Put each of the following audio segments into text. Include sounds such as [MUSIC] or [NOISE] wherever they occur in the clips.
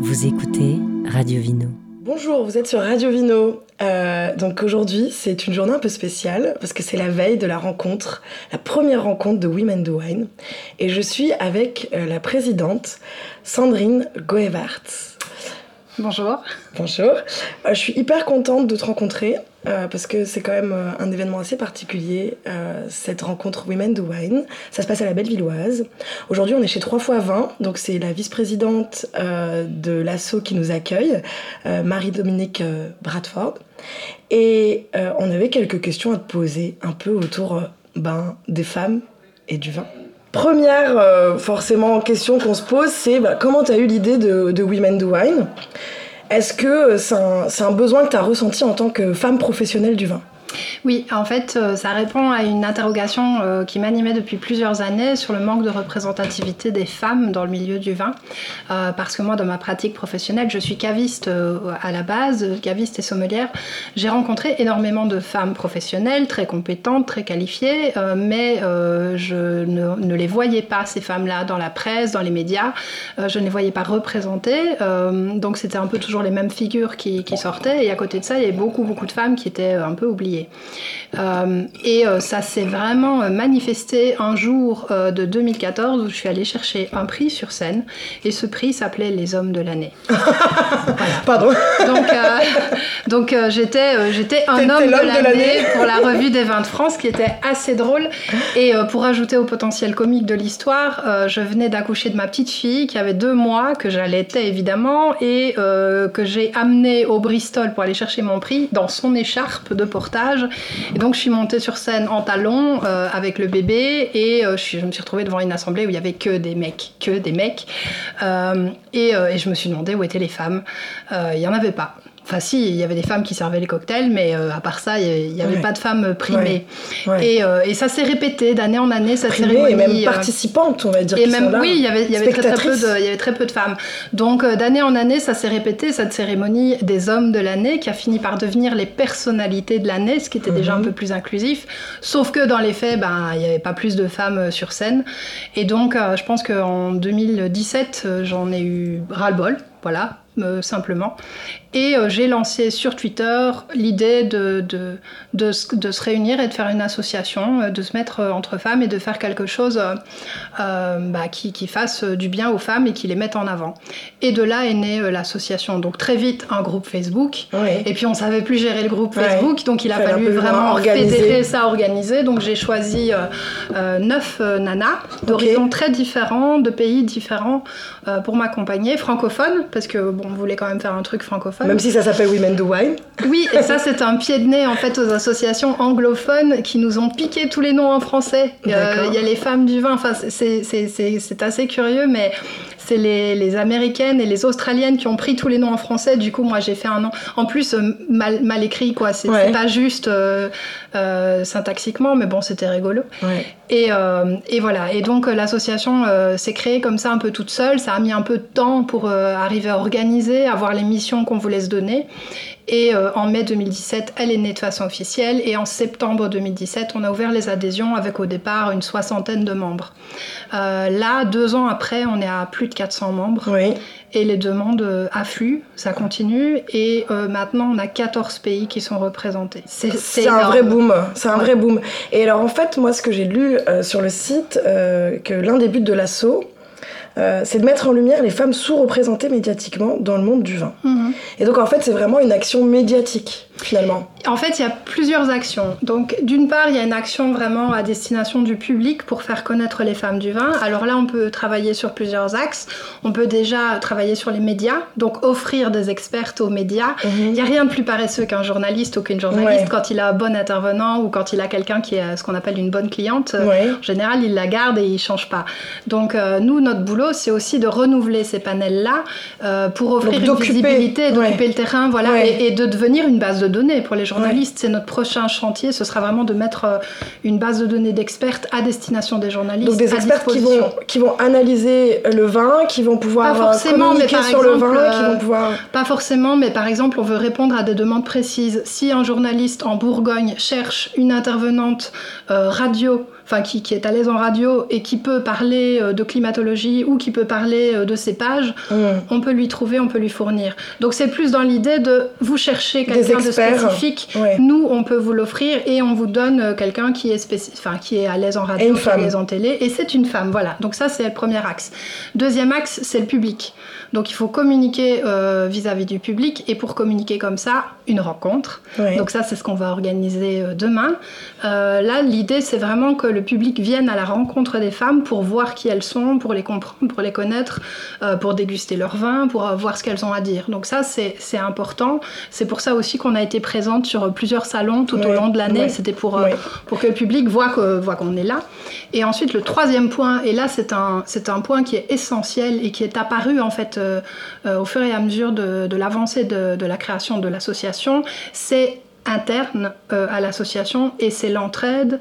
Vous écoutez Radio Vino. Bonjour, vous êtes sur Radio Vino. Euh, donc aujourd'hui, c'est une journée un peu spéciale parce que c'est la veille de la rencontre, la première rencontre de Women do Wine. Et je suis avec euh, la présidente Sandrine Goevart. Bonjour. Bonjour. Euh, je suis hyper contente de te rencontrer euh, parce que c'est quand même euh, un événement assez particulier, cette rencontre Women do Wine. Ça se passe à la Bellevilloise. Aujourd'hui, on est chez 3 fois 20, donc c'est la vice-présidente de l'ASSO qui nous accueille, Marie-Dominique Bradford. Et on avait quelques questions à te poser, un peu autour ben, des femmes et du vin. Première, euh, forcément, question qu'on se pose, c'est bah, comment tu as eu l'idée de, Women Do Wine? Est-ce que c'est un, un, besoin que tu as ressenti en tant que femme professionnelle du vin? Oui, en fait, euh, ça répond à une interrogation euh, qui m'animait depuis plusieurs années sur le manque de représentativité des femmes dans le milieu du vin. Euh, parce que moi, dans ma pratique professionnelle, je suis caviste à la base, caviste et sommelière. J'ai rencontré énormément de femmes professionnelles, très compétentes, très qualifiées, mais je ne, les voyais pas, ces femmes-là, dans la presse, dans les médias. je ne les voyais pas représentées. donc, c'était un peu toujours les mêmes figures qui, qui sortaient. Et à côté de ça, il y avait beaucoup, beaucoup de femmes qui étaient un peu oubliées. Euh, et euh, ça s'est vraiment euh, manifesté un jour de 2014 où je suis allée chercher un prix sur scène et ce prix s'appelait les hommes de l'année. [LAUGHS] Pardon. Donc, donc j'étais, j'étais un homme de l'année pour la revue des vins de France qui était assez drôle. Et pour ajouter au potentiel comique de l'histoire, je venais d'accoucher de ma petite fille qui avait deux mois, que j'allaitais évidemment et que j'ai amené au Bristol pour aller chercher mon prix dans son écharpe de portage et donc je suis montée sur scène en talons euh, avec le bébé et euh, je, me suis retrouvée devant une assemblée où il y avait que des mecs, que des mecs. Euh, et, et, je me suis demandé où étaient les femmes. Il n'y en avait pas. Enfin, si, il y avait des femmes qui servaient les cocktails, mais euh, à part ça, il n'y avait pas de femmes primées. Et, euh, et, ça s'est répété d'année en année, cette primée cérémonie. Et même euh, participantes, on va dire. Et même, oui, il y avait, il y avait très, très, peu de, il y avait très peu de femmes. Donc, d'année en année, ça s'est répété, cette cérémonie des hommes de l'année, qui a fini par devenir les personnalités de l'année, ce qui était déjà un mhm. peu plus inclusif. Sauf que dans les faits, ben, il n'y avait pas plus de femmes sur scène. Et donc, je pense qu'en 2017, j'en ai eu ras-le-bol. Voilà, euh, simplement. Et euh, j'ai lancé sur Twitter l'idée de, de, de, se réunir et de faire une association, euh, de se mettre entre femmes et de faire quelque chose bah, qui, qui, fasse du bien aux femmes et qui les mette en avant. Et de là est née l'association. Donc très vite, un groupe Facebook. Et puis on savait plus gérer le groupe Facebook, donc il a fallu vraiment fédérer ça, organiser. Donc j'ai choisi neuf nanas d'horizons très différents, de pays différents pour m'accompagner, francophones, parce que bon, on voulait quand même faire un truc francophone. Même si ça s'appelle Women Do Wine. Oui, et ça c'est un pied de nez en fait aux associations anglophones qui nous ont piqué tous les noms en français. Euh, il y a les femmes du vin, enfin c'est assez curieux, mais c'est les, les, américaines et les australiennes qui ont pris tous les noms en français. Du coup, moi, j'ai fait un nom. En plus, euh, mal, mal écrit, quoi. C'est pas juste euh, euh, syntaxiquement, mais bon, c'était rigolo. Et, et, voilà. Et donc, l'association s'est créée comme ça, un peu toute seule. Ça a mis un peu de temps pour arriver à organiser, avoir les missions qu'on voulait se donner. Et euh, en mai 2017, elle est née de façon officielle. Et en septembre 2017, on a ouvert les adhésions avec au départ une soixantaine de membres. Euh, là, deux ans après, on est à plus de 400 membres. Oui. Et les demandes euh, affluent, ça continue. Et maintenant, on a 14 pays qui sont représentés. C'est un vrai boom. C'est un vrai boom. Et alors, en fait, moi, ce que j'ai lu sur le site, que l'un des buts de l'assaut, euh, c'est de mettre en lumière les femmes sous-représentées médiatiquement dans le monde du vin. Mhm. Et donc en fait, c'est vraiment une action médiatique finalement En fait, il y a plusieurs actions. Donc, d'une part, il y a une action vraiment à destination du public pour faire connaître les femmes du vin. Alors là, on peut travailler sur plusieurs axes. On peut déjà travailler sur les médias, donc offrir des expertes aux médias. Mhm. Il n'y a rien de plus paresseux qu'un journaliste ou qu'une journaliste quand il a un bon intervenant ou quand il a quelqu'un qui est ce qu'on appelle une bonne cliente. En général, il la garde et il change pas. Donc, euh, nous, notre boulot, c'est aussi de renouveler ces panels-là euh, pour offrir une visibilité, d'occuper le terrain, voilà, et, et de devenir une base de données pour les journalistes. C'est notre prochain chantier. Ce sera vraiment de mettre euh, une base de données d'experts à destination des journalistes. Donc des experts qui vont, qui vont analyser le vin, qui vont pouvoir pas forcément, communiquer mais sur le vin, qui vont euh, pouvoir... Pas forcément, mais par exemple, on veut répondre à des demandes précises. Si un journaliste en Bourgogne cherche une intervenante euh, radio enfin qui, est à l'aise en radio et qui peut parler de climatologie ou qui peut parler de cépage, mmh. on peut lui trouver, on peut lui fournir. Donc c'est plus dans l'idée de vous chercher quelqu'un de spécifique. Nous, on peut vous l'offrir et on vous donne quelqu'un qui est enfin qui est à l'aise en radio, qui est à l'aise en télé. Et c'est une femme, voilà. Donc ça c'est le premier axe. Deuxième axe, c'est le public. Donc il faut communiquer euh, vis-à-vis du public et pour communiquer comme ça, une rencontre. Donc ça, c'est ce qu'on va organiser euh, demain. Euh, là, l'idée, c'est vraiment que le public vienne à la rencontre des femmes pour voir qui elles sont, pour les comprendre, pour les connaître, pour déguster leur vin, pour voir ce qu'elles ont à dire. Donc ça, c'est important. C'est pour ça aussi qu'on a été présente sur plusieurs salons tout au long de l'année. C'était pour, pour que le public voit qu'on voit qu'on est là. Et ensuite, le troisième point, et là, c'est un, un point qui est essentiel et qui est apparu en fait euh, euh, au fur et à mesure de, l'avancée de, la création de l'association, c'est interne euh, à l'association et c'est l'entraide,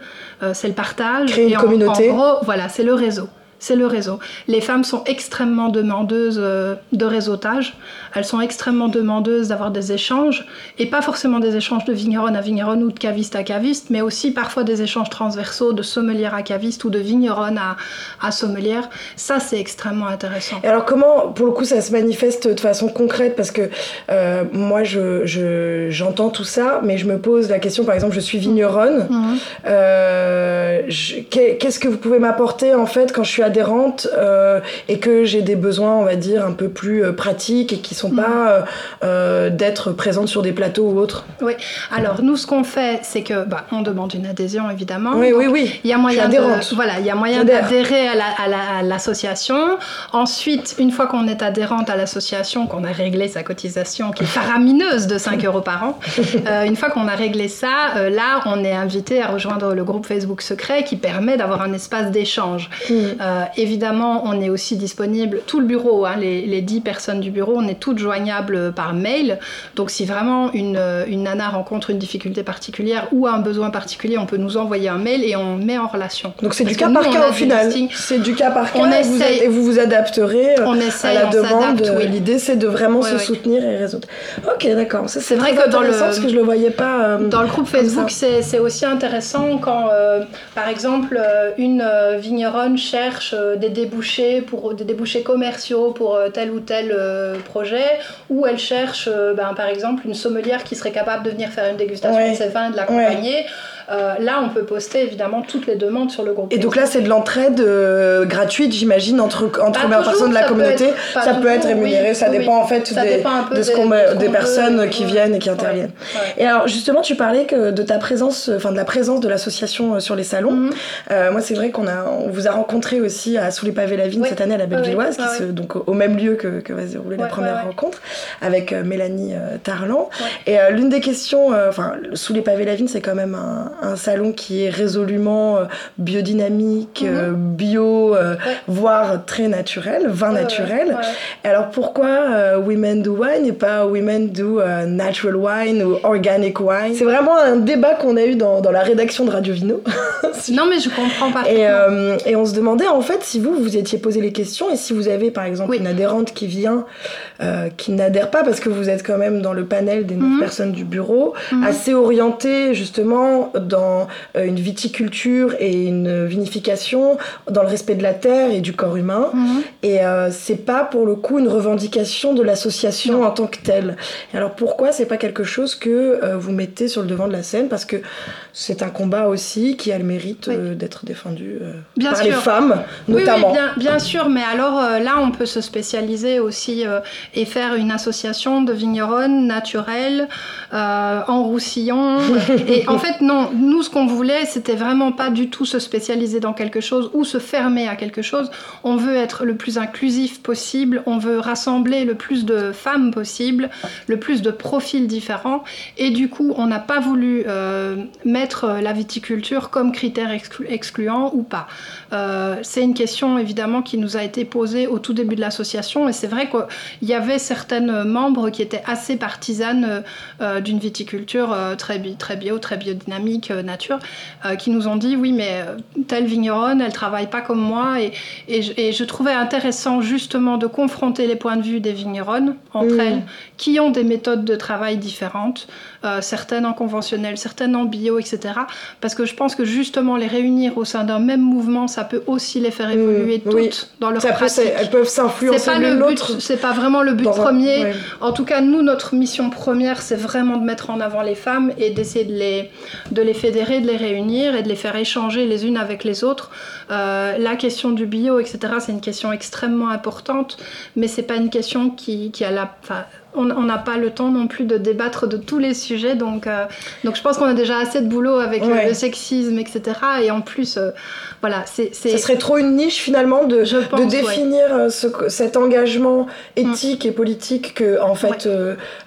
c'est le partage. Créer une communauté. En gros, voilà, c'est le réseau c'est le réseau. Les femmes sont extrêmement demandeuses euh, de réseautage, elles sont extrêmement demandeuses d'avoir des échanges, et pas forcément des échanges de vigneronne à vigneronne ou de caviste à caviste, mais aussi parfois des échanges transversaux de sommelière à caviste ou de vigneronne à, à sommelière. Ça, c'est extrêmement intéressant. Et alors comment, pour le coup, ça se manifeste de façon concrète? Parce que euh, moi, j'entends je, tout ça, mais je me pose la question, par exemple, je suis vigneronne, mmh. euh, qu'est-ce que vous pouvez m'apporter en fait quand je suis adhérente euh, et que j'ai des besoins, on va dire, un peu plus euh, pratiques et qui sont pas euh, d'être présente sur des plateaux ou autres Oui. Alors nous, ce qu'on fait, c'est que bah, on demande une adhésion évidemment. Oui, oui, oui. Il y a moyen de, voilà, il y a moyen d'adhérer à l'association. Ensuite, une fois qu'on est adhérente à l'association, qu'on a réglé sa cotisation qui est faramineuse de 5 euros par an, [LAUGHS] une fois qu'on a réglé ça, là, on est invité à rejoindre le groupe Facebook secret qui permet d'avoir un espace d'échange. Euh, évidemment, on est aussi disponible, tout le bureau, hein, les, les 10 personnes du bureau, on est toutes joignables par mail. Donc si vraiment une, une nana rencontre une difficulté particulière ou un besoin particulier, on peut nous envoyer un mail et on met en relation. Donc c'est du cas par cas au final. C'est du cas par cas on et, vous et vous vous adapterez euh, on à la demande. L'idée c'est de vraiment se soutenir et résoudre. Ok, d'accord. C'est vrai que dans le parce que je le voyais pas. Euh, dans le groupe Facebook, c'est aussi intéressant quand, par exemple, une vigneronne cherche euh, des débouchés pour des débouchés commerciaux pour euh, tel ou tel euh, projet, ou elle cherche ben, par exemple une sommelière qui serait capable de venir faire une dégustation de ses vins et de l'accompagner. Euh, là, on peut poster évidemment toutes les demandes sur le groupe. Et donc là, c'est de l'entraide euh, gratuite, j'imagine, entre, entre personnes de la communauté. ça peut être rémunéré, ça dépend en fait des, de ce qu'on des personnes qui viennent et qui interviennent. Et alors, justement, tu parlais que de ta présence, enfin de la présence de l'association euh, sur les salons. Mhm. moi, c'est vrai qu'on a, on vous a rencontré aussi à Sous les pavés la vigne cette année à la Bellevilloise, qui donc au même lieu que, que va se dérouler la première rencontre avec Mélanie Tarlan. Et l'une des questions, enfin, Sous les pavés la vigne, c'est quand même un, un salon qui est résolument euh, biodynamique, mhm. euh, bio, euh, voire très naturel, vin naturel. Alors pourquoi Women Do Wine et pas Women Do Natural Wine ou Organic Wine? C'est vraiment un débat qu'on a eu dans, dans, la rédaction de Radio Vino. [LAUGHS] non mais je comprends pas. Et, et, on se demandait en fait si vous vous étiez posé les questions et si vous avez par exemple une adhérente qui vient, qui n'adhère pas parce que vous êtes quand même dans le panel des mhm. personnes du bureau, mhm. assez orientée justement dans euh, une viticulture et une vinification, dans le respect de la terre et du corps humain. Mhm. Et euh, c'est pas pour le coup une revendication de l'association en tant que telle. Et alors pourquoi c'est pas quelque chose que euh, vous mettez sur le devant de la scène? Parce que c'est un combat aussi qui a le mérite d'être défendu par les femmes, notamment. Oui, bien, bien, sûr, mais alors là on peut se spécialiser aussi et faire une association de vigneronnes naturelles en roussillon. [LAUGHS] et en fait, non, nous, ce qu'on voulait, c'était vraiment pas du tout se spécialiser dans quelque chose ou se fermer à quelque chose. On veut être le plus inclusif possible, on veut rassembler le plus de femmes possible, le plus de profils différents. Et du coup, on n'a pas voulu euh, mettre la viticulture comme critère excluant ou pas. Euh, c'est une question évidemment qui nous a été posée au tout début de l'association et c'est vrai qu'il y avait certaines membres qui étaient assez partisanes euh, d'une viticulture très bio, très biodynamique Organique Nature, qui nous ont dit oui, mais telle vigneronne, elle travaille pas comme moi. Et, et, je, trouvais intéressant justement de confronter les points de vue des vigneronnes entre mm. elles, qui ont des méthodes de travail différentes, certaines en conventionnel, certaines en bio, etc. Parce que je pense que justement les réunir au sein d'un même mouvement, ça peut aussi les faire évoluer mm. toutes dans leur pratique. elles peuvent s'influencer l'une l'autre. C'est pas vraiment le but premier. En tout cas, nous, notre mission première, c'est vraiment de mettre en avant les femmes et d'essayer de les, de les fédérer, de les réunir et de les faire échanger les unes avec les autres. Euh, la question du bio, etc., c'est une question extrêmement importante, mais c'est pas une question qui, qui a la on n'a pas le temps non plus de débattre de tous les sujets. Donc, euh, donc je pense qu'on a déjà assez de boulot avec le sexisme, etc. Et en plus, euh, voilà, c'est. Ce serait trop une niche finalement de, de définir euh, cet engagement éthique et politique que, en fait,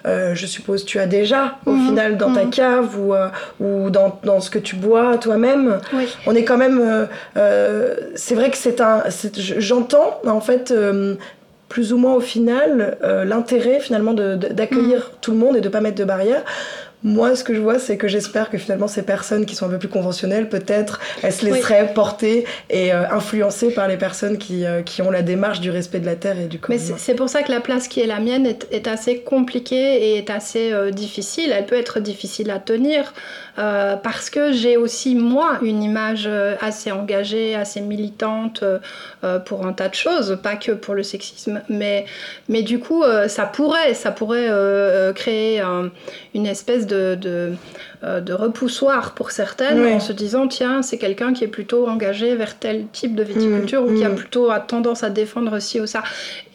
je suppose, tu as déjà au mhm. final dans ta mhm. cave ou, ou dans, dans, ce que tu bois toi-même. On est quand même. c'est vrai que c'est un. J'entends en fait plus ou moins au final euh, l'intérêt finalement d'accueillir mm. tout le monde et de pas mettre de barrières. Moi, ce que je vois, c'est que j'espère que finalement ces personnes qui sont un peu plus conventionnelles, peut-être, elles se laisseraient porter et euh, influencer par les personnes qui, euh, qui, ont la démarche du respect de la terre et du corps. Mais c'est pour ça que la place qui est la mienne est, est assez compliquée et est assez difficile. Elle peut être difficile à tenir. Euh, parce que j'ai aussi moi une image euh, assez engagée, assez militante euh, pour un tas de choses, pas que pour le sexisme, mais, mais du coup ça pourrait, ça pourrait créer une espèce de, de euh, de repoussoir pour certaines en se disant tiens c'est quelqu'un qui est plutôt engagé vers tel type de viticulture ou qui a mm, mm. plutôt tendance à défendre ci ou ça.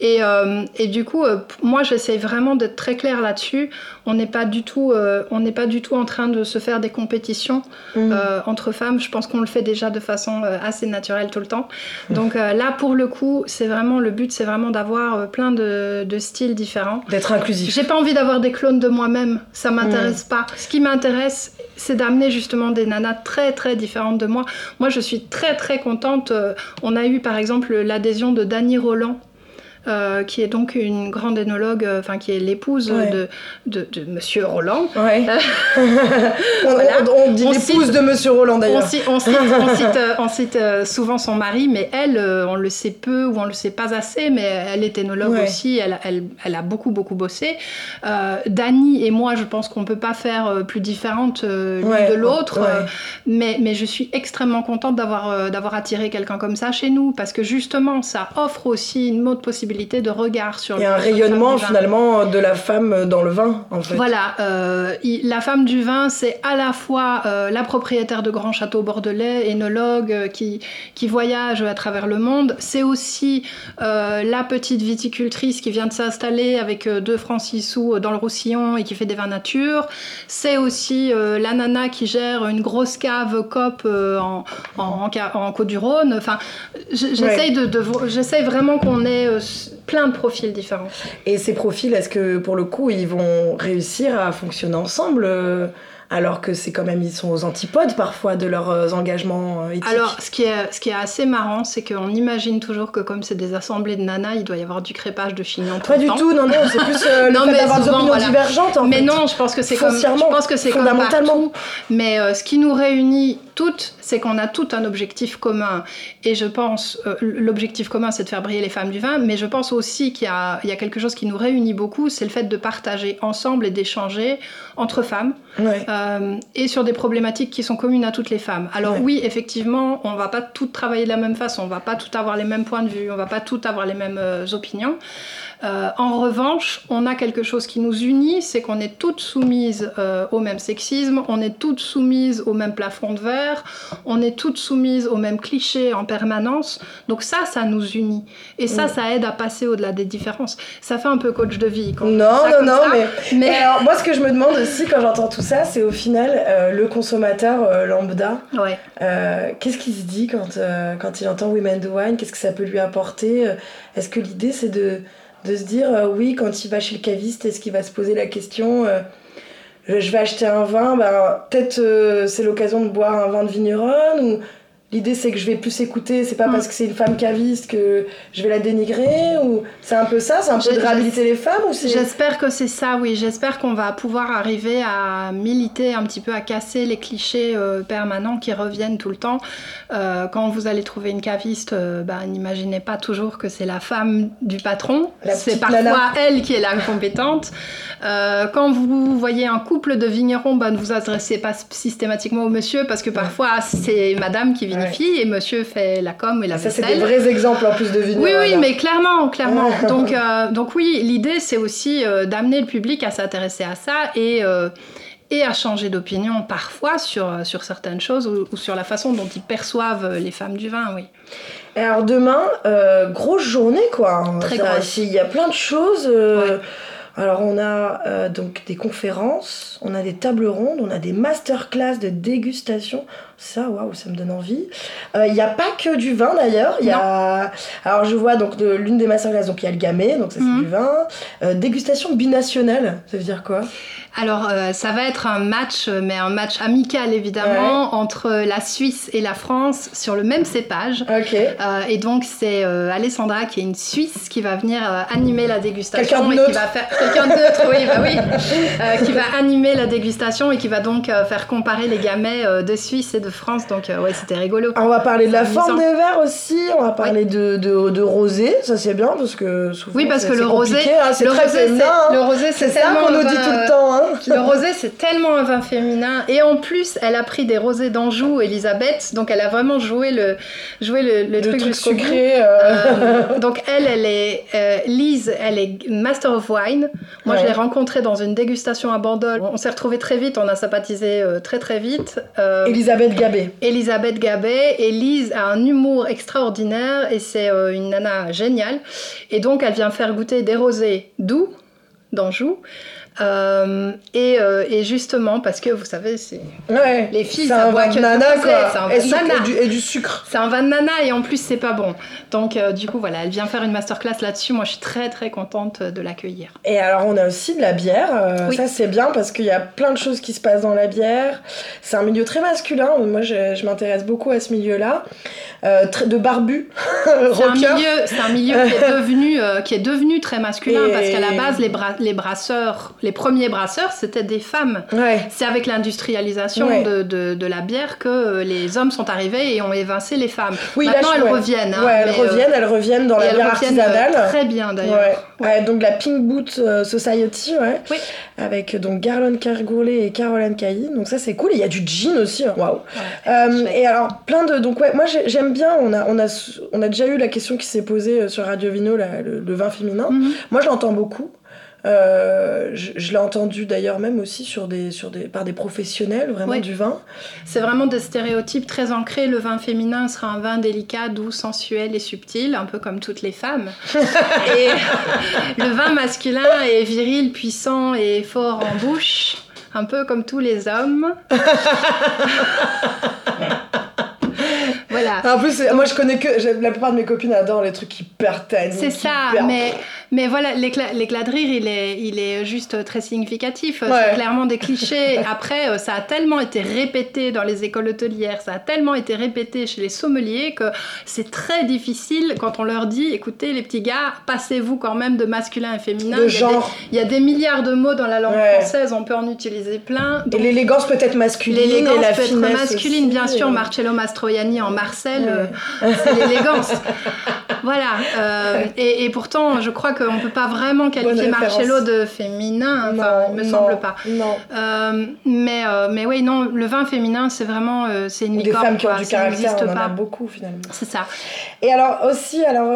Et, euh, et du coup euh, moi j'essaie vraiment d'être très claire là-dessus. On n'est pas du tout on pas du tout en train de se faire des compétitions mm. entre femmes. Je pense qu'on le fait déjà de façon assez naturelle tout le temps. Donc là pour le coup c'est vraiment le but c'est vraiment d'avoir plein de, de, styles différents. D'être inclusif. J'ai pas envie d'avoir des clones de moi-même. Ça m'intéresse ce qui m'intéresse c'est d'amener justement des nanas très très différentes de moi. Moi, je suis très très contente. Euh, on a eu par exemple l'adhésion de Dany Roland euh, qui est donc une grande énologue, euh, enfin qui est l'épouse de, de, Monsieur Roland. Ouais. [LAUGHS] on, dit l'épouse de Monsieur Roland d'ailleurs. On, cite, [LAUGHS] on cite, euh, souvent son mari, mais elle, on le sait peu ou on le sait pas assez, mais elle est énologue aussi, elle, elle, elle, a beaucoup beaucoup bossé. Dani et moi, je pense qu'on peut pas faire plus différente l'une de l'autre, mais, mais je suis extrêmement contente d'avoir d'avoir attiré quelqu'un comme ça chez nous, parce que justement, ça offre aussi une autre possibilité de regard sur Il y a un rayonnement finalement de la femme dans le vin, en fait. Voilà, euh, la femme du vin, c'est à la fois euh, la propriétaire de grands châteaux bordelais, énologue euh, qui, qui voyage à travers le monde. C'est aussi la petite viticultrice qui vient de s'installer avec deux francs six sous dans le Roussillon et qui fait des vins nature. C'est aussi la nana qui gère une grosse cave COP en, en, en, Côte-du-Rhône. Enfin, j'essaye de, de j'essaye vraiment qu'on ait plein de profils différents. Et ces profils, est-ce que pour le coup, ils vont réussir à fonctionner ensemble euh, alors que c'est quand même ils sont aux antipodes parfois de leurs euh, engagements euh, éthiques? Alors ce qui est ce qui est assez marrant, c'est qu'on imagine toujours que comme c'est des assemblées de nanas, il doit y avoir du crépage de chignons. Pas du tout, non non, c'est plus euh, [LAUGHS] non, mais d'avoir des opinions divergentes. En mais non, je pense que c'est comme je pense que c'est fondamentalement. Mais ce qui nous réunit toutes, c'est qu'on a tout un objectif commun. Et je pense l'objectif commun, c'est de faire briller les femmes du vin, mais je pense aussi qu'il y a, il y a quelque chose qui nous réunit beaucoup, c'est le fait de partager ensemble et d'échanger entre femmes. Ouais. Euh, et sur des problématiques qui sont communes à toutes les femmes. Alors oui, effectivement, on va pas toutes travailler de la même façon, on va pas toutes avoir les mêmes points de vue, on va pas toutes avoir les mêmes euh, opinions. Euh, en revanche, on a quelque chose qui nous unit, c'est qu'on est toutes soumises au même sexisme, on est toutes soumises au même plafond de verre, on est toutes soumises aux mêmes clichés en permanence. Donc ça, ça nous unit. Et ça, ça aide à passer au-delà des différences. Ça fait un peu coach de vie. Quand non, non, non, mais, mais... alors, moi, ce que je me demande aussi quand j'entends tout ça, c'est au final, euh, le consommateur euh, lambda, euh, qu'est-ce qu'il se dit quand, quand il entend Women do Wine? Qu'est-ce que ça peut lui apporter? Est-ce que l'idée, c'est de, de, se dire, oui, quand il va chez le caviste, est-ce qu'il va se poser la question je vais acheter un vin, ben, peut-être c'est l'occasion de boire un vin de vigneronne ou L'idée c'est que je vais plus écouter, c'est pas parce que c'est une femme caviste que je vais la dénigrer ou c'est un peu ça, c'est un peu de réhabiliter les femmes ou J'espère que c'est ça, oui. J'espère qu'on va pouvoir arriver à militer un petit peu, à casser les clichés euh, permanents qui reviennent tout le temps. Euh, quand vous allez trouver une caviste, euh, bah, n'imaginez pas toujours que c'est la femme du patron. C'est parfois elle qui est la compétente. quand vous voyez un couple de vignerons, bah, ne vous adressez pas systématiquement au monsieur parce que parfois c'est madame qui vient et monsieur fait la com et la Ça, c'est des vrais exemples en plus de vignerons. Oui, oui, mais clairement, clairement. [LAUGHS] donc, euh, donc oui, l'idée, c'est aussi euh, d'amener le public à s'intéresser à ça et euh, et à changer d'opinion parfois sur, sur certaines choses ou, sur la façon dont ils perçoivent les femmes du vin, oui. Et alors demain, grosse journée quoi. Très grosse. Il y a plein de choses. Alors on a donc des conférences, on a des tables rondes, on a des masterclass de dégustation. Ça, waouh, ça me donne envie. Il euh, n'y a pas que du vin d'ailleurs. Il y a... Alors je vois donc l'une des masterclass, donc il y a le gamay, donc ça c'est mhm. du vin. Euh, dégustation binationale, ça veut dire quoi? Alors, euh, ça va être un match, mais un match amical évidemment, entre la Suisse et la France sur le même cépage. Ok. et donc, c'est Alessandra qui est une Suisse qui va venir animer la dégustation. Quelqu'un et qui va faire. Quelqu'un d'autre, oui, bah oui. qui va animer la dégustation et qui va donc faire comparer les gamets de Suisse et de France, donc euh, ouais, c'était rigolo. On va parler de la forme des verres aussi, on va parler de, de, rosé, ça c'est bien parce que souvent Oui, parce que le rosé, hein, c'est très féminin. Hein. Le rosé, c'est ça qu'on nous dit tout le temps. Hein. Le rosé, c'est tellement un vin féminin. Et en plus, elle a pris des rosés d'Anjou, Elisabeth, donc elle a vraiment joué le, joué le, le, truc, sucré. Euh. Euh, donc elle, elle est, Lise, elle est Master of Wine. Moi, je l'ai rencontrée dans une dégustation à Bandol. On, s'est retrouvés très vite, on a sympathisé très très vite. Elisabeth Elisabeth Gabé. Elise a un humour extraordinaire et c'est euh, une nana géniale. Et donc, elle vient faire goûter des rosés doux d'Anjou euh, et, euh, et, justement, parce que vous savez, c'est les filles, ça boit que nana, C'est un et, nana. Et, du, sucre. C'est un vin de nana et en plus, c'est pas bon. Donc, euh, du coup, voilà, elle vient faire une masterclass là-dessus. Moi, je suis très, très contente de l'accueillir. Et alors, on a aussi de la bière. Ça, c'est bien parce qu'il y a plein de choses qui se passent dans la bière. C'est un milieu très masculin. Moi, je, je m'intéresse beaucoup à ce milieu-là. de barbu. [LAUGHS] c'est un milieu, c'est un milieu qui est devenu, qui est devenu très masculin parce qu'à la base, les, les brasseurs, les premiers brasseurs, c'était des femmes. C'est avec l'industrialisation de, de, la bière que euh, les hommes sont arrivés et ont évincé les femmes. Oui, Maintenant, elles reviennent. Hein, elles reviennent, elles reviennent dans la bière artisanale. Euh, très bien d'ailleurs. donc la Pink Boot euh, Society, oui. avec donc Garlon Kergoulet et Caroline Cailly. Donc ça c'est cool. Il y a du gin aussi. Hein. Waouh. et alors plein de donc ouais, moi j'aime bien. On a on a on a déjà eu la question qui s'est posée sur Radio Vino, le, vin féminin. Mhm. Moi je l'entends beaucoup. Euh, je, l'ai entendu d'ailleurs même aussi sur des, sur des, par des professionnels vraiment du vin. C'est vraiment des stéréotypes très ancrés. Le vin féminin sera un vin délicat, doux, sensuel et subtil, un peu comme toutes les femmes. [LAUGHS] et [LAUGHS] le vin masculin est viril, puissant et fort en bouche, un peu comme tous les hommes. [LAUGHS] voilà. En plus, moi je connais que. La plupart de mes copines adorent les trucs hyper tanniques. C'est ça, mais mais voilà, l'éclat de rire, il est, il est juste très significatif. C'est clairement des clichés. [LAUGHS] Après, euh, ça a tellement été répété dans les écoles hôtelières, ça a tellement été répété chez les sommeliers que c'est très difficile quand on leur dit écoutez, les petits gars, passez-vous quand même de masculin et féminin. De genre. Il y, a des milliards de mots dans la langue française, on peut en utiliser plein. et l'élégance peut être masculine. L'élégance peut être masculine, bien sûr. Marcello Mastroianni en Marcel, euh, c'est l'élégance. [LAUGHS] voilà. Euh, et, et pourtant, je crois qu'on ne peut pas vraiment qualifier Marcello de féminin, enfin, il me semble pas. Non. Euh, mais, euh, mais oui, non, le vin féminin, c'est vraiment, c'est une licorne. Des femmes qui ont du caractère, on en a beaucoup finalement. C'est ça. Et alors aussi, alors,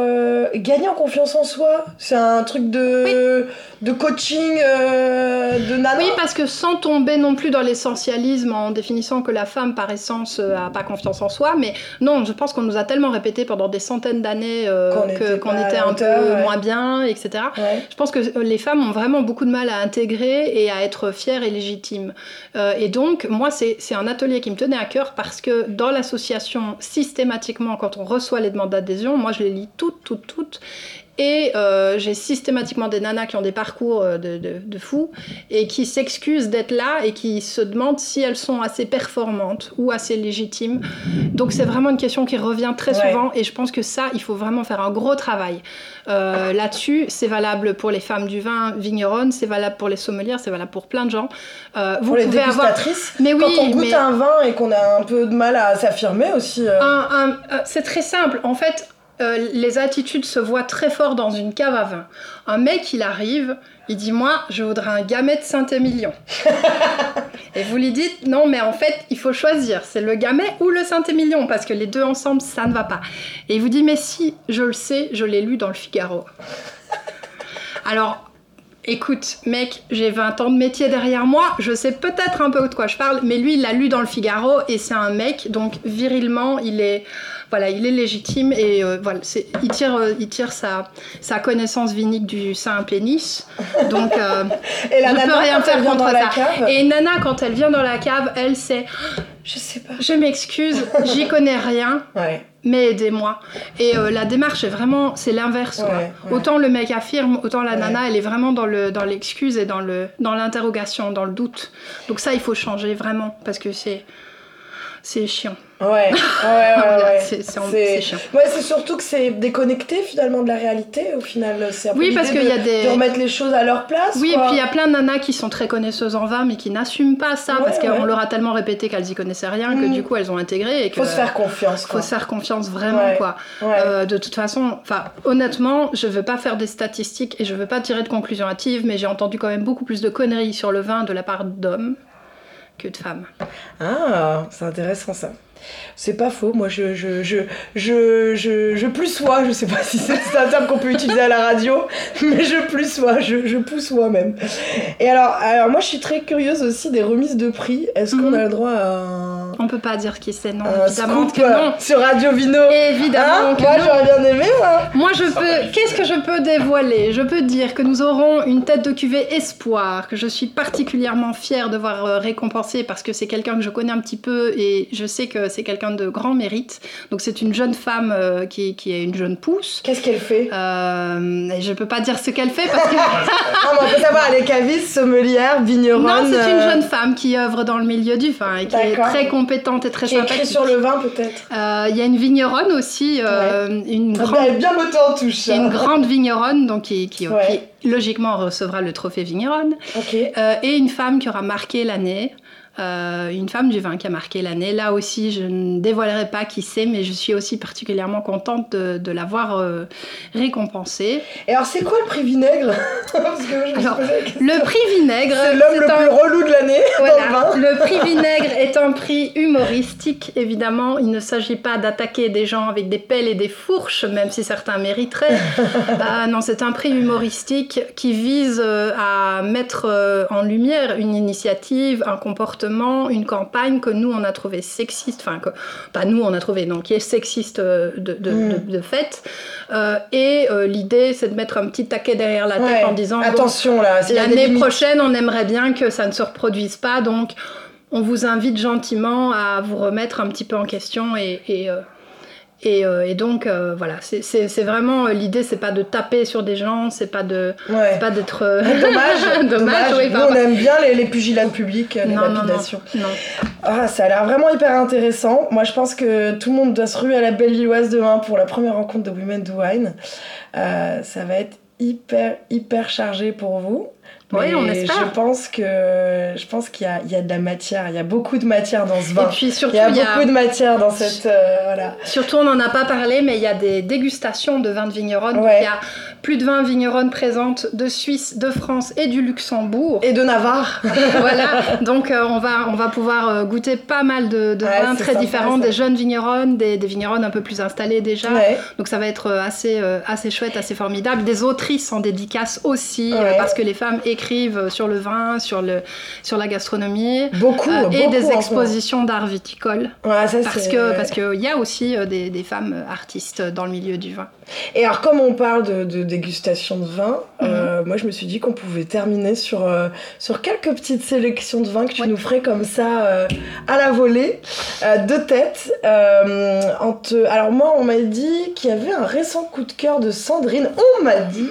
gagner en confiance en soi, c'est un truc de, de coaching de nana Oui, parce que sans tomber non plus dans l'essentialisme en définissant que la femme par essence a pas confiance en soi, mais non, monde. Je pense qu'on nous a tellement répété pendant des centaines d'années qu'on était, un peu moins bien, etc. Je pense que les femmes ont vraiment beaucoup de mal à intégrer et à être fières et légitimes. et donc, moi, c'est un atelier qui me tenait à cœur parce que dans l'association, systématiquement, quand on reçoit les demandes d'adhésion, moi, je les lis toutes, toutes, toutes. Et euh, j'ai systématiquement des nanas qui ont des parcours euh, de, de, fous et qui s'excusent d'être là et qui se demandent si elles sont assez performantes ou assez légitimes. Donc c'est vraiment une question qui revient très souvent et je pense que ça, il faut vraiment faire un gros travail euh, là-dessus. C'est valable pour les femmes du vin vigneronnes, c'est valable pour les sommelières, c'est valable pour plein de gens. vous pour les pouvez avoir... Mais oui, Quand on goûte un vin et qu'on a un peu de mal à s'affirmer aussi. c'est très simple. En fait, euh, les attitudes se voient très fort dans une cave à vin. Un mec, il arrive, il dit Moi, je voudrais un gamet de Saint-Émilion. [LAUGHS] et vous lui dites Non, mais en fait, il faut choisir c'est le gamet ou le Saint-Émilion, parce que les deux ensemble, ça ne va pas. Et il vous dit Mais si, je le sais, je l'ai lu dans le Figaro. [LAUGHS] Alors, Écoute, mec, j'ai 20 ans de métier derrière moi, je sais peut-être un peu de quoi je parle, mais lui, il l'a lu dans le Figaro et c'est un mec, donc virilement, il est voilà, il est légitime et euh, voilà, il tire, euh, il tire sa, sa connaissance vinique du sein pénis. Donc, euh, [LAUGHS] et la nana, rien faire contre ça. Cave. Et Nana, quand elle vient dans la cave, elle sait. [GASPS] Je sais pas. Je m'excuse, j'y connais rien. [LAUGHS] Mais aidez-moi. Et la démarche est vraiment, c'est l'inverse. Autant le mec affirme, autant la nana, elle est vraiment dans le dans l'excuse et dans le dans l'interrogation, dans le doute. Donc ça, il faut changer vraiment parce que c'est c'est chiant. Ouais, ouais, ouais. [LAUGHS] c'est chiant. Ouais, c'est surtout que c'est déconnecté finalement de la réalité. Au final, c'est un peu oui, parce qu'il y a des. De remettre les choses à leur place. Oui, et puis il y a plein de nanas qui sont très connaisseuses en vin, mais qui n'assument pas ça parce qu'on leur a tellement répété qu'elles y connaissaient rien que mm. du coup elles ont intégré. Et que, faut se faire confiance. Quoi. Faut se faire confiance vraiment, quoi. Euh, de toute façon, enfin, honnêtement, je veux pas faire des statistiques et je veux pas tirer de conclusions hâtives, mais j'ai entendu quand même beaucoup plus de conneries sur le vin de la part d'hommes que de femmes. Ah, c'est intéressant ça. C'est pas faux, moi je, je, je, je, je, je plus sois, je sais pas si c'est un terme qu'on peut utiliser à la radio, mais je plus sois, je, je pousse moi-même. Et alors, alors, moi je suis très curieuse aussi des remises de prix. Est-ce qu'on mhm. a le droit à un... On peut pas dire qui c'est, non, évidemment que non. Sur Radio Vino. Évidemment hein Moi j'aurais bien aimé, moi. Moi je peux, qu'est-ce que je peux dévoiler? Je peux dire que nous aurons une tête de cuvée espoir, que je suis particulièrement fière de voir euh, récompenser parce que c'est quelqu'un que je connais un petit peu et je sais que c'est quelqu'un de grand mérite. Donc c'est une jeune femme euh, qui, qui, est une jeune pousse. Qu'est-ce qu'elle fait? Euh, Je peux pas dire ce qu'elle fait parce que... non, [LAUGHS] mais on peut savoir, elle est caviste, sommelière, vigneronne. Non, c'est une euh, jeune femme qui œuvre dans le milieu du vin et qui est très compétente et très qui sympathique. sur le vin peut-être? Il y a une vigneronne aussi, une ah, grande... Elle bien le temps en touche. Une grande vigneronne donc qui, qui, logiquement recevra le trophée vigneronne. et une femme qui aura marqué l'année. Euh, une femme du vin qui a marqué l'année. Là aussi, je ne dévoilerai pas qui c'est, mais je suis aussi particulièrement contente de, de l'avoir euh, récompensée. Et alors, c'est quoi le prix vinaigre? [LAUGHS] Le prix vinaigre. C'est l'homme le plus relou de l'année voilà, le, prix vinaigre est un prix humoristique, évidemment. Il ne s'agit pas d'attaquer des gens avec des pelles et des fourches, même si certains mériteraient. [LAUGHS] Ah, non, c'est un prix humoristique qui vise euh, à mettre en lumière une initiative, un comportement une campagne que nous on a trouvé sexiste, enfin que pas nous on a trouvé, donc qui est sexiste euh, de, de, mm. fait. Euh, et euh, l'idée c'est de mettre un petit taquet derrière la tête en disant attention là, l'année prochaine on aimerait bien que ça ne se reproduise pas, donc on vous invite gentiment à vous remettre un petit peu en question et, et euh, et, donc euh, voilà, c'est vraiment euh, l'idée, c'est pas de taper sur des gens, c'est pas de, pas d'être dommage. [LAUGHS] dommage. Oui, Nous, on aime bien les, les pugilades publiques, les non, lapidations. Non, Ah, ça a l'air vraiment hyper intéressant. Moi, je pense que tout le monde doit se ruer à la Bellevilloise demain pour la première rencontre de Women do Wine. ça va être hyper hyper chargé pour vous. Oui, on espère. Je pense que je pense qu'il y y a de la matière, il y a beaucoup de matière dans ce vin. Et puis surtout, il y a beaucoup de matière dans cette euh, voilà. Surtout, on n'en a pas parlé, mais il y a des dégustations de vins de. Il y a plus de 20 vigneronnes présentes de Suisse, de France et du Luxembourg. Et de Navarre. [LAUGHS] voilà, donc on, va, on va pouvoir goûter pas mal de, vins très différents, des jeunes vigneronnes, des, des, vigneronnes un peu plus installées déjà. Donc ça va être assez, assez chouette, assez formidable. Des autrices en dédicace aussi, parce que les femmes écrivent sur le vin, sur, le, sur la gastronomie. Beaucoup, Et des expositions d'art viticole. parce que parce qu'il y a aussi des, des femmes artistes dans le milieu du vin. Et alors, comme on parle de, dégustation de vin, euh, mhm. moi je me suis dit qu'on pouvait terminer sur, euh, sur quelques petites sélections de vins que tu nous ferais comme ça euh, à la volée, de tête. Alors, moi, on m'a dit qu'il y avait un récent coup de cœur de Sandrine. On m'a dit.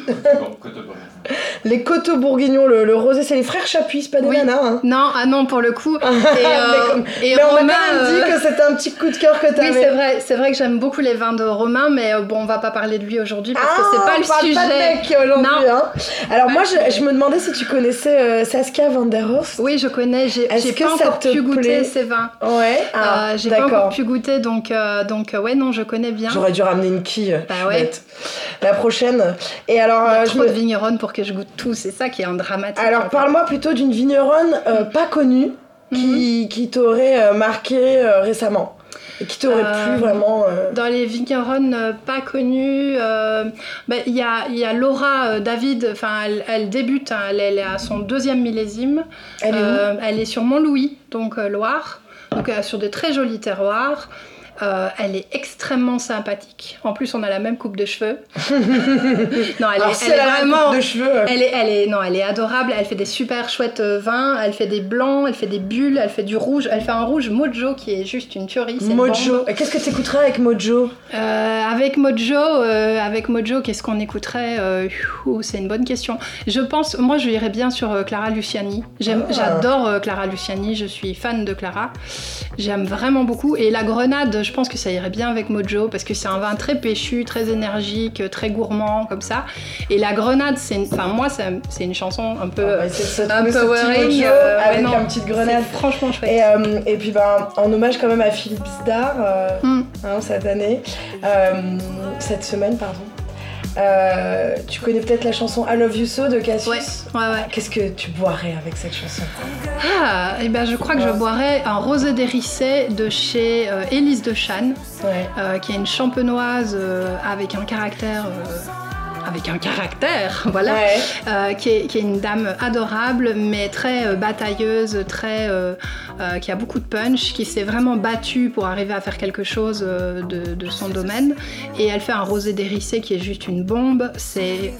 [LAUGHS] les coteaux bourguignons, le, rosé, c'est les frères Chapuis, pas des oui. Hein. Non, ah non, pour le coup. [LAUGHS] et, mais, on m'a dit que c'était un petit coup de cœur que tu avais. [LAUGHS] Oui, c'est vrai, c'est vrai que j'aime beaucoup les vins de Romain, mais bon, on va pas parler de lui aujourd'hui parce que c'est pas le parle sujet. Pas de mec aujourd'hui. Hein. Alors moi, je, me demandais si tu connaissais euh, Saskia van der Horst. Oui, je connais. J'ai pas encore pu goûter ces vins. Ouais. Ah, euh, j'ai pas encore pu goûter, donc euh, donc ouais, non, je connais bien. J'aurais dû ramener une quille. Bah ouais. La prochaine. Et alors, trop de vigneronnes pour que je goûte tout. C'est ça qui est un dramatique. Alors, parle-moi plutôt d'une vigneronne pas connue qui, mhm. qui t'aurait marqué récemment. Et qui t'aurait plu euh, vraiment euh Dans les vigneronnes euh, pas connues, bah, il y, a, y, a, Laura David, enfin elle, elle, débute, hein, elle, elle, est à son deuxième millésime. Elle est, où? Elle est sur Mont-Louis, donc Loire, donc sur des très jolis terroirs. Euh, elle est extrêmement sympathique. En plus, on a la même coupe de cheveux. [LAUGHS] non, elle est, elle est vraiment. De cheveux. Elle est, elle est, non, elle est adorable. Elle fait des super chouettes euh, vins. Elle fait des blancs, elle fait des bulles, elle fait du rouge. Elle fait un rouge Mojo qui est juste une tuerie. Mojo. Qu'est-ce que tu écouterais avec Mojo? Euh, Avec Mojo, avec Mojo, qu'est-ce qu'on écouterait C'est une bonne question. Je pense, moi, je irais bien sur Clara Luciani. Ah. J'adore Clara Luciani. Je suis fan de Clara. J'aime vraiment beaucoup. Et la Grenade, je pense que ça irait bien avec Mojo parce que c'est un vin très péchu, très énergique, très gourmand comme ça. Et la grenade, c'est, enfin moi, c'est une chanson un peu, ah bah, un peu euh, avec une petite grenade. Franchement chouette. Et, euh, et, puis ben, en hommage quand même à Philippe Zdar euh, hmm. hein, cette année, cette semaine pardon. Euh, tu connais peut-être la chanson I Love You So de Cassius Ouais, ouais, ouais. Qu'est-ce que tu boirais avec cette chanson Ah, et eh ben je crois que je boirais un rosé dérissé de chez euh, Élise de Channes, euh, qui est une champenoise avec un caractère avec un caractère, [LAUGHS] voilà, euh, qui, est, une dame adorable, mais très euh, batailleuse, très, euh, qui a beaucoup de punch, qui s'est vraiment battue pour arriver à faire quelque chose de, son domaine. Et elle fait un rosé dérissé qui est juste une bombe. C'est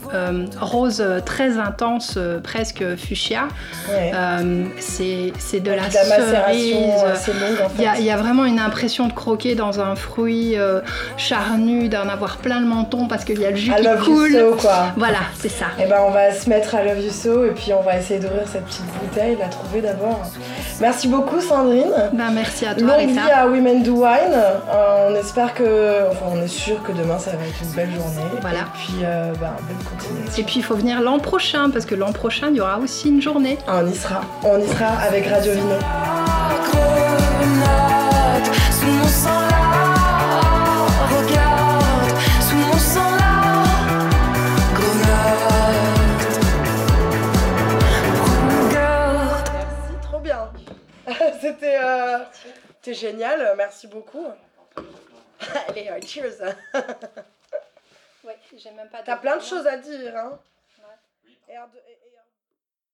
rose très intense, presque fuchsia. c'est de la, cerise. Il y, a vraiment une impression de croquer dans un fruit charnu, d'en avoir plein le menton parce qu'il y a le jus qui coule quoi. Voilà, c'est ça. Et eh ben on va se mettre à Love You So et puis on va essayer d'ouvrir cette petite bouteille, la trouver d'abord. Merci beaucoup Sandrine. Ben, merci à toi Longue vie à Women Do Wine. Euh, on espère que, enfin on est sûr que demain ça va être une belle journée. Voilà. Et puis euh, ben, belle continuation. Et puis il faut venir l'an prochain parce que l'an prochain il y aura aussi une journée. on y sera. On y sera avec Radio Vino. C'était euh, génial, merci beaucoup. [LAUGHS] Allez, euh, cheers. ouais, j'ai même pas. T'as plein de choses à dire, hein. Ouais.